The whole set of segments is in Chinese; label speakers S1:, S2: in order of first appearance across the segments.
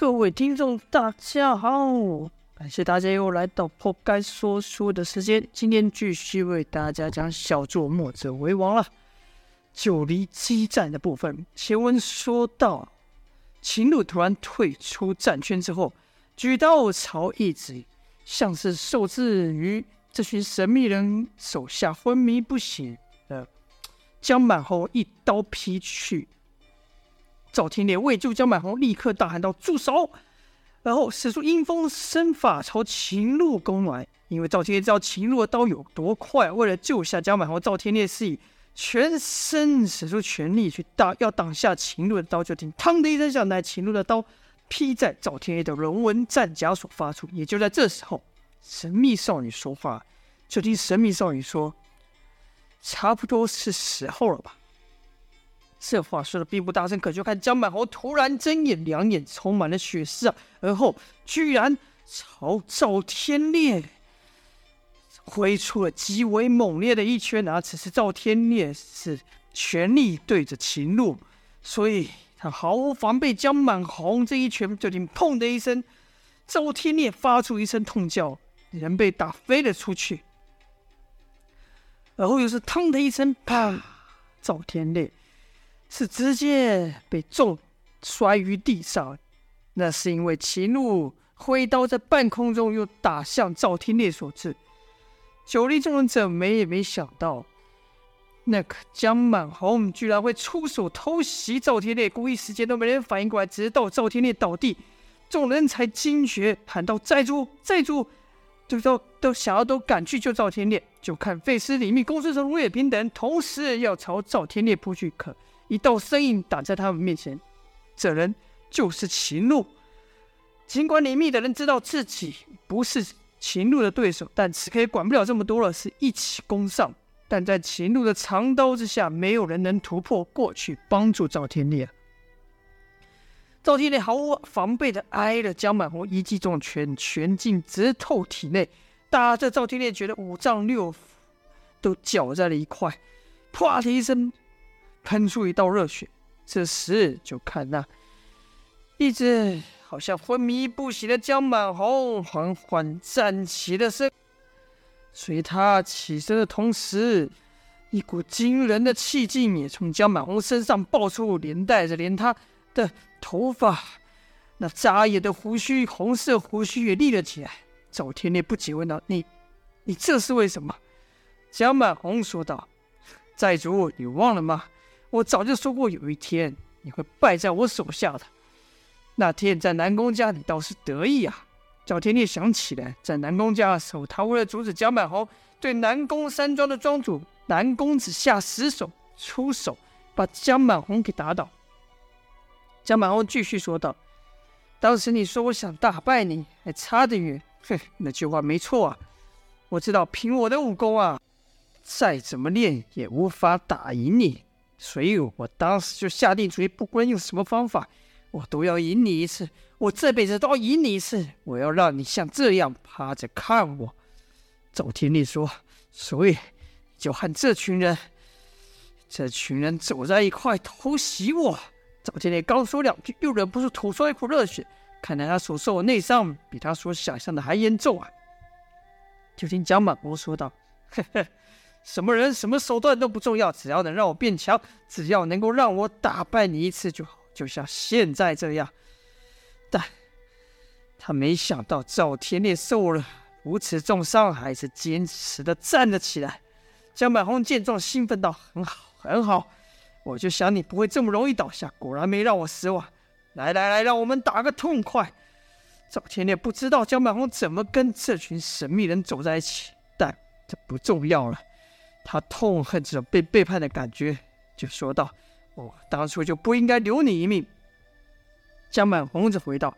S1: 各位听众，大家好！感谢大家又来到破盖说书的时间。今天继续为大家讲小作墨者为王了。九黎激战的部分，前文说到，秦鹿突然退出战圈之后，举刀朝一直像是受制于这群神秘人手下昏迷不醒的江满红一刀劈去。赵天烈为救江满红，立刻大喊道：“住手！”然后使出阴风身法朝秦鹿攻来。因为赵天烈知道秦鹿的刀有多快，为了救下江满红，赵天烈是以全身使出全力去挡，要挡下秦鹿的刀。就听“嘡”的一声响，那秦鹿的刀劈在赵天烈的龙纹战甲所发出。也就在这时候，神秘少女说话，就听神秘少女说：“差不多是时候了吧。”这话说的并不大声，可就看江满红突然睁眼，两眼充满了血丝啊！而后居然朝赵天烈挥出了极为猛烈的一拳啊！此时赵天烈是全力对着秦鹿，所以他毫无防备。江满红这一拳就听“砰”的一声，赵天烈发出一声痛叫，人被打飞了出去。而后又是“嘡”的一声，啪！赵天烈。是直接被重摔于地上，那是因为秦鹿挥刀在半空中又打向赵天烈所致。九黎众人怎么也没想到，那个江满红居然会出手偷袭赵天烈，故意时间都没人反应过来，直到赵天烈倒地，众人才惊觉，喊道：“寨主，寨主！”就都都想要都赶去救赵天烈。就看费斯、李密、公孙成、卢也平等同时要朝赵天烈扑去，可。一道身影挡在他们面前，这人就是秦鹿。尽管李密的人知道自己不是秦鹿的对手，但此刻也管不了这么多了，是一起攻上。但在秦鹿的长刀之下，没有人能突破过去帮助赵天烈。赵天烈毫无防备的挨了江满红一记重拳，拳劲直透体内，打着赵天烈觉得五脏六腑都搅在了一块，啪的一声。喷出一道热血，这时就看那一直好像昏迷不醒的江满红缓缓站起了身。随他起身的同时，一股惊人的气劲也从江满红身上爆出，连带着连他的头发那扎眼的胡须，红色胡须也立了起来。赵天烈不解问道：“你，你这是为什么？”江满红说道：“寨主，你忘了吗？”我早就说过，有一天你会败在我手下的。那天在南宫家，你倒是得意啊！赵天烈想起来，在南宫家的时候，他为了阻止江满红对南宫山庄的庄主南公子下死手，出手把江满红给打倒。江满红继续说道：“当时你说我想打败你，还差得远。哼，那句话没错啊！我知道，凭我的武功啊，再怎么练也无法打赢你。”所以我当时就下定主意，不管用什么方法，我都要赢你一次。我这辈子都要赢你一次。我要让你像这样趴着看我。赵天烈说：“所以就和这群人，这群人走在一块偷袭我。”赵天烈刚说两句，又忍不住吐出一口热血。看来他所受的内伤比他所想象的还严重啊！就听江满红说道：“ 呵呵。”什么人、什么手段都不重要，只要能让我变强，只要能够让我打败你一次就好，就像现在这样。但他没想到赵天烈受了如此重伤，还是坚持的站了起来。江满红见状，兴奋道：“很好，很好，我就想你不会这么容易倒下，果然没让我失望。来来来，让我们打个痛快。”赵天烈不知道江满红怎么跟这群神秘人走在一起，但这不重要了。他痛恨这种被背叛的感觉，就说道：“我当初就不应该留你一命。”江满红则回道：“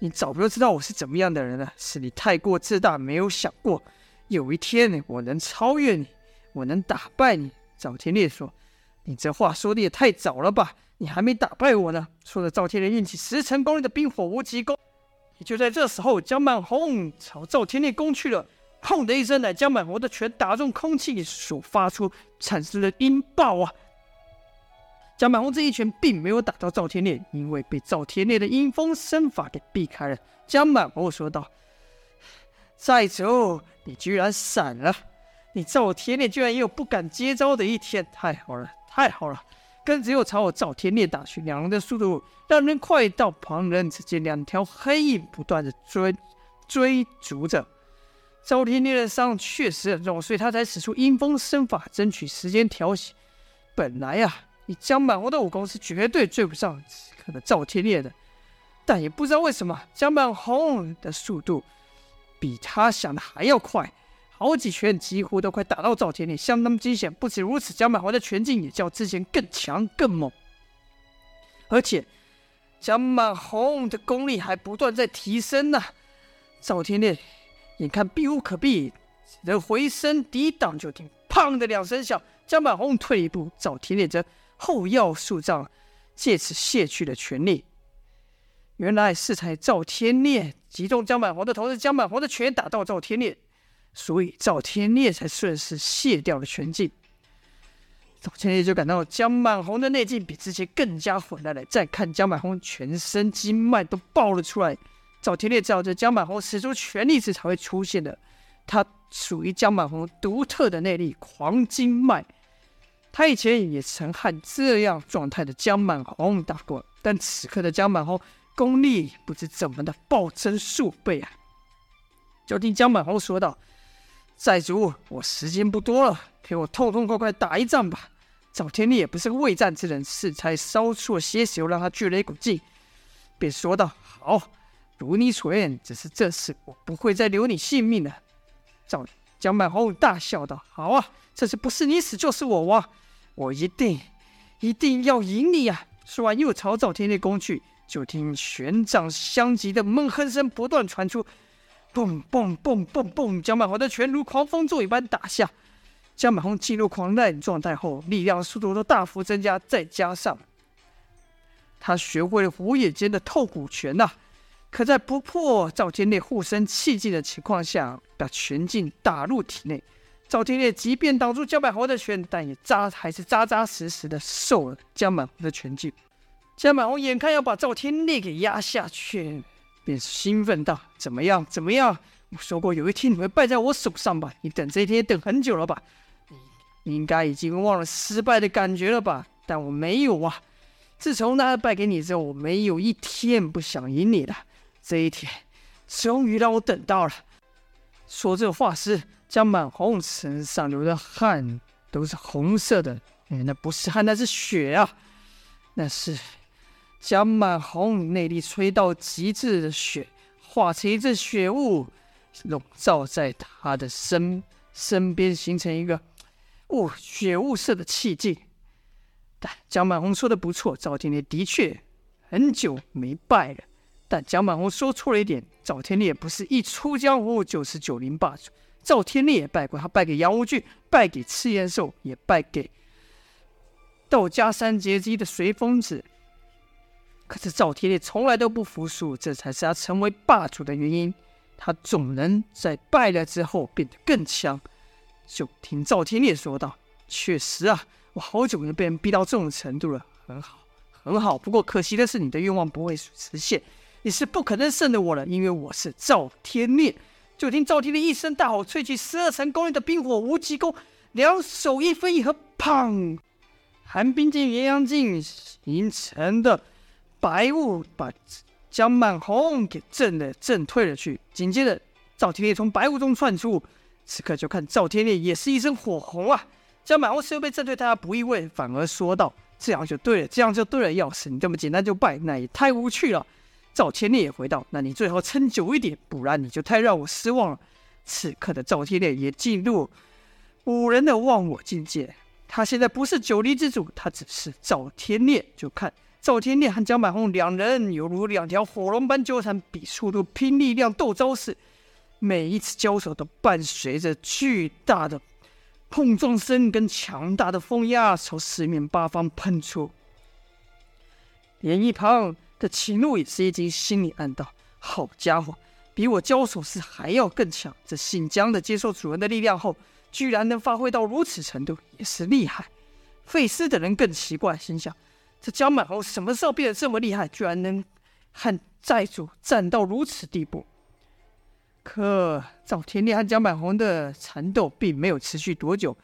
S1: 你早就知道我是怎么样的人了，是你太过自大，没有想过有一天我能超越你，我能打败你。”赵天烈说：“你这话说的也太早了吧？你还没打败我呢。”说着，赵天烈运起十成功力的冰火无极功。也就在这时候，江满红朝赵天烈攻去了。砰的一声，乃江满红的拳打中空气所发出，产生了音爆啊！江满红这一拳并没有打到赵天烈，因为被赵天烈的阴风身法给避开了。江满红说道：“寨主，你居然闪了！你赵天烈居然也有不敢接招的一天，太好了，太好了！”跟着又朝我赵天烈打去，两人的速度让人快到旁人只见两条黑影不断的追追逐着。赵天烈的伤确实很重，所以他才使出阴风身法，争取时间调息。本来呀、啊，以江满红的武功是绝对追不上此刻的赵天烈的，但也不知道为什么江满红的速度比他想的还要快。好几拳几乎都快打到赵天烈，相当惊险。不止如此，江满红的拳劲也较之前更强更猛，而且江满红的功力还不断在提升呢、赵天烈眼看避无可避，只能回身抵挡，就听“砰”的两声响，江满红退一步，赵天烈则后腰数丈，借此卸去了全力。原来是才赵天烈击中江满红的头，是江满红的拳打到赵天烈。所以赵天烈才顺势卸掉了拳劲，赵天烈就感到江满红的内劲比之前更加混乱了。再看江满红全身经脉都爆了出来，赵天烈知道这江满红使出全力时才会出现的，他属于江满红独特的内力狂经脉。他以前也曾和这样状态的江满红打过，但此刻的江满红功力不知怎么的暴增数倍啊！就听江满红说道。寨主，我时间不多了，陪我痛痛快快打一仗吧。赵天烈也不是个畏战之人，是才烧出了血水，又让他聚了一股劲，便说道：“好，如你所愿，只是这次我不会再留你性命了。”赵江满红大笑道：“好啊，这次不是你死就是我亡，我一定一定要赢你、啊！”说完又朝赵天烈攻去，就听拳掌相击的闷哼声不断传出。蹦蹦蹦蹦蹦！江满红的拳如狂风骤雨般打下。江满红进入狂战状态后，力量速度都大幅增加，再加上他学会了火野间的透骨拳呐、可在不破赵天烈护身气劲的情况下，把拳劲打入体内。赵天烈即便挡住江满红的拳，但也扎还是扎扎实实的受了江满红的拳劲。江满红眼看要把赵天烈给压下去。便是兴奋道：“怎么样？怎么样？我说过有一天你会败在我手上吧？你等这一天等很久了吧？你应该已经忘了失败的感觉了吧？但我没有啊！自从那败给你之后，我没有一天不想赢你的。这一天，终于让我等到了。”说这话时，江满红身上流的汗都是红色的。哎，那不是汗，那是血啊！那是。江满红内力吹到极致的血，化成一阵血雾，笼罩在他的身身边，形成一个雾血雾色的气境。但江满红说的不错，赵天烈的确很久没败了。但蒋满红说错了一点，赵天烈不是一出江湖就是九零霸主，赵天烈也败过，他败给杨无惧，败给赤焰兽，也败给道家三杰之一的随风子。可是赵天烈从来都不服输，这才是他成为霸主的原因。他总能在败了之后变得更强。就听赵天烈说道：“确实啊，我好久没被人逼到这种程度了，很好，很好。不过可惜的是，你的愿望不会实现，你是不可能胜的我了，因为我是赵天烈。”就听赵天烈一声大吼，萃取十二层功力的冰火无极功，两手一分一合，砰！寒冰剑、元阳镜形成的。白雾把江满红给震了，震退了去。紧接着，赵天烈从白雾中窜出。此刻就看赵天烈也是一身火红啊！江满红似乎被震退，他不意味，反而说道：“这样就对了，这样就对了。要是你这么简单就败，那也太无趣了。”赵天烈也回道：“那你最好撑久一点，不然你就太让我失望了。”此刻的赵天烈也进入五人的忘我境界。他现在不是九黎之主，他只是赵天烈。就看。赵天烈和江满红两人犹如两条火龙般纠缠，比速度、拼力量、斗招式。每一次交手都伴随着巨大的碰撞声跟强大的风压从四面八方喷出。连一旁的秦怒也是一惊，心里暗道：“好家伙，比我交手时还要更强！这姓江的接受主人的力量后，居然能发挥到如此程度，也是厉害。”费斯等人更奇怪，心想：这江满红什么时候变得这么厉害，居然能和寨主战到如此地步？可赵天烈和江满红的缠斗并没有持续多久，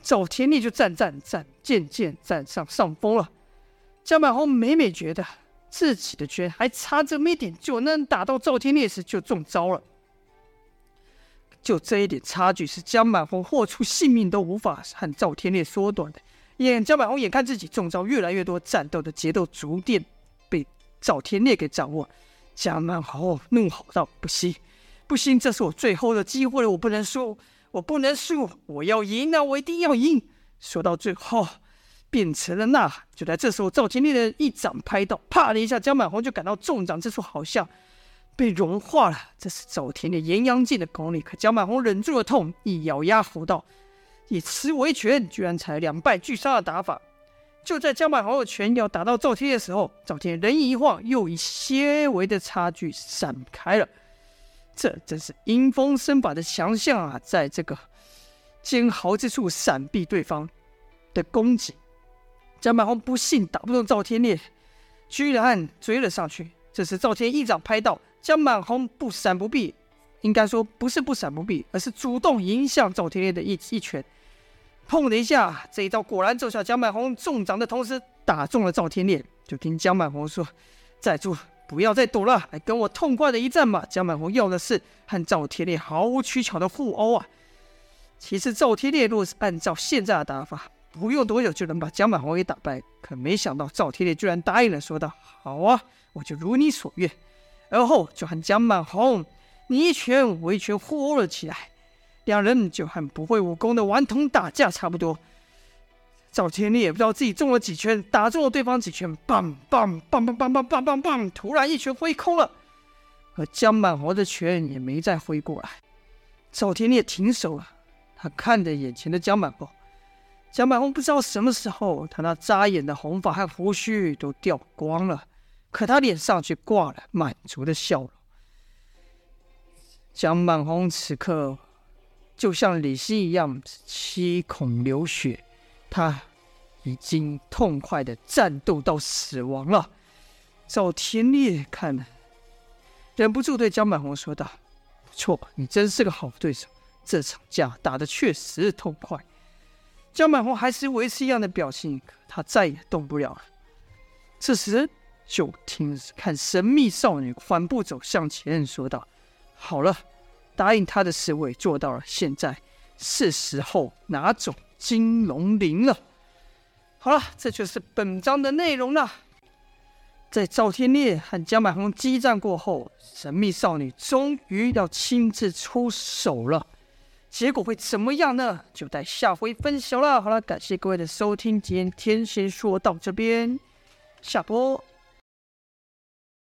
S1: 赵天烈就战战战，渐渐占上上风了。江满红每每觉得自己的拳还差这么一点就能打到赵天烈时，就中招了。就这一点差距，是江满红豁出性命都无法和赵天烈缩短的。眼江满红眼看自己中招越来越多，战斗的节奏逐渐被赵天烈给掌握。江满红怒吼道：“不行，不行！这是我最后的机会了，我不能输，我不能输，我要赢啊！我一定要赢！”说到最后，变成了呐喊。就在这时候，赵天烈的一掌拍到，啪的一下，江满红就感到中掌之处好像被融化了。这是赵天的炎阳劲的功力，可江满红忍住了痛，一咬牙吼道：“以此为拳，居然才两败俱伤的打法。”就在江满红的拳要打到赵天的时候，赵天人一晃，又以些微的差距闪开了。这真是阴风身法的强项啊！在这个尖毫之处闪避对方的攻击。江满红不幸打不动赵天烈，居然追了上去。这时赵天一掌拍到，江满红不闪不避，应该说不是不闪不避，而是主动迎向赵天烈的一一拳。砰的一下，这一招果然奏效。江满红中掌的同时打中了赵天烈。就听江满红说：“寨主，不要再躲了，来跟我痛快的一战吧。”江满红要的是和赵天烈毫无取巧的互殴啊。其实赵天烈若是按照现在的打法，不用多久就能把江满红给打败。可没想到赵天烈居然答应了，说道：“好啊，我就如你所愿。”而后就和江满红你一拳我一拳互殴了起来。两人就和不会武功的顽童打架差不多。赵天烈也不知道自己中了几拳，打中了对方几拳，棒棒棒棒棒棒棒棒棒，突然一拳挥空了，而江满红的拳也没再挥过来。赵天烈停手了，他看着眼前的江满红。江满红不知道什么时候，他那扎眼的红发和胡须都掉光了，可他脸上却挂了满足的笑容。江满红此刻。就像李希一样七孔流血，他已经痛快的战斗到死亡了。赵天烈看了，忍不住对江满红说道：“不错，你真是个好对手，这场架打得确实痛快。”江满红还是维持一样的表情，可他再也动不了了。这时，就听看神秘少女缓步走向前，说道：“好了。”答应他的事我也做到了，现在是时候拿走金龙鳞了。好了，这就是本章的内容了。在赵天烈和江满红激战过后，神秘少女终于要亲自出手了。结果会怎么样呢？就待下回分晓了。好了，感谢各位的收听，今天先说到这边，下播。